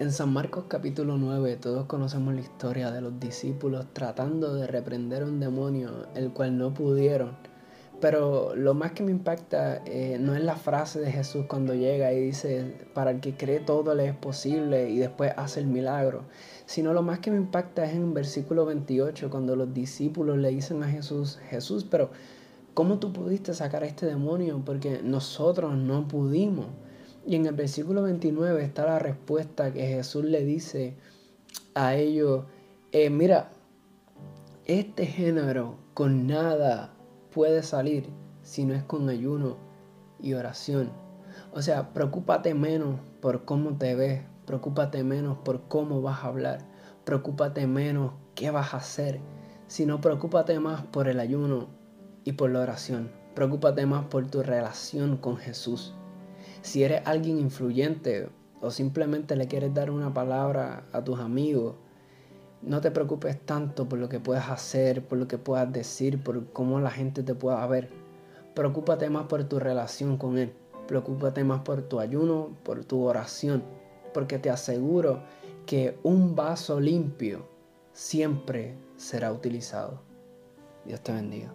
En San Marcos capítulo 9 todos conocemos la historia de los discípulos tratando de reprender un demonio, el cual no pudieron. Pero lo más que me impacta eh, no es la frase de Jesús cuando llega y dice, para el que cree todo le es posible y después hace el milagro, sino lo más que me impacta es en el versículo 28 cuando los discípulos le dicen a Jesús, Jesús, pero ¿cómo tú pudiste sacar a este demonio? Porque nosotros no pudimos. Y en el versículo 29 está la respuesta que Jesús le dice a ellos, eh, mira, este género con nada puede salir si no es con ayuno y oración. O sea, preocúpate menos por cómo te ves, preocúpate menos por cómo vas a hablar, preocúpate menos qué vas a hacer, sino preocúpate más por el ayuno y por la oración. Preocúpate más por tu relación con Jesús. Si eres alguien influyente o simplemente le quieres dar una palabra a tus amigos, no te preocupes tanto por lo que puedas hacer, por lo que puedas decir, por cómo la gente te pueda ver. Preocúpate más por tu relación con Él. Preocúpate más por tu ayuno, por tu oración. Porque te aseguro que un vaso limpio siempre será utilizado. Dios te bendiga.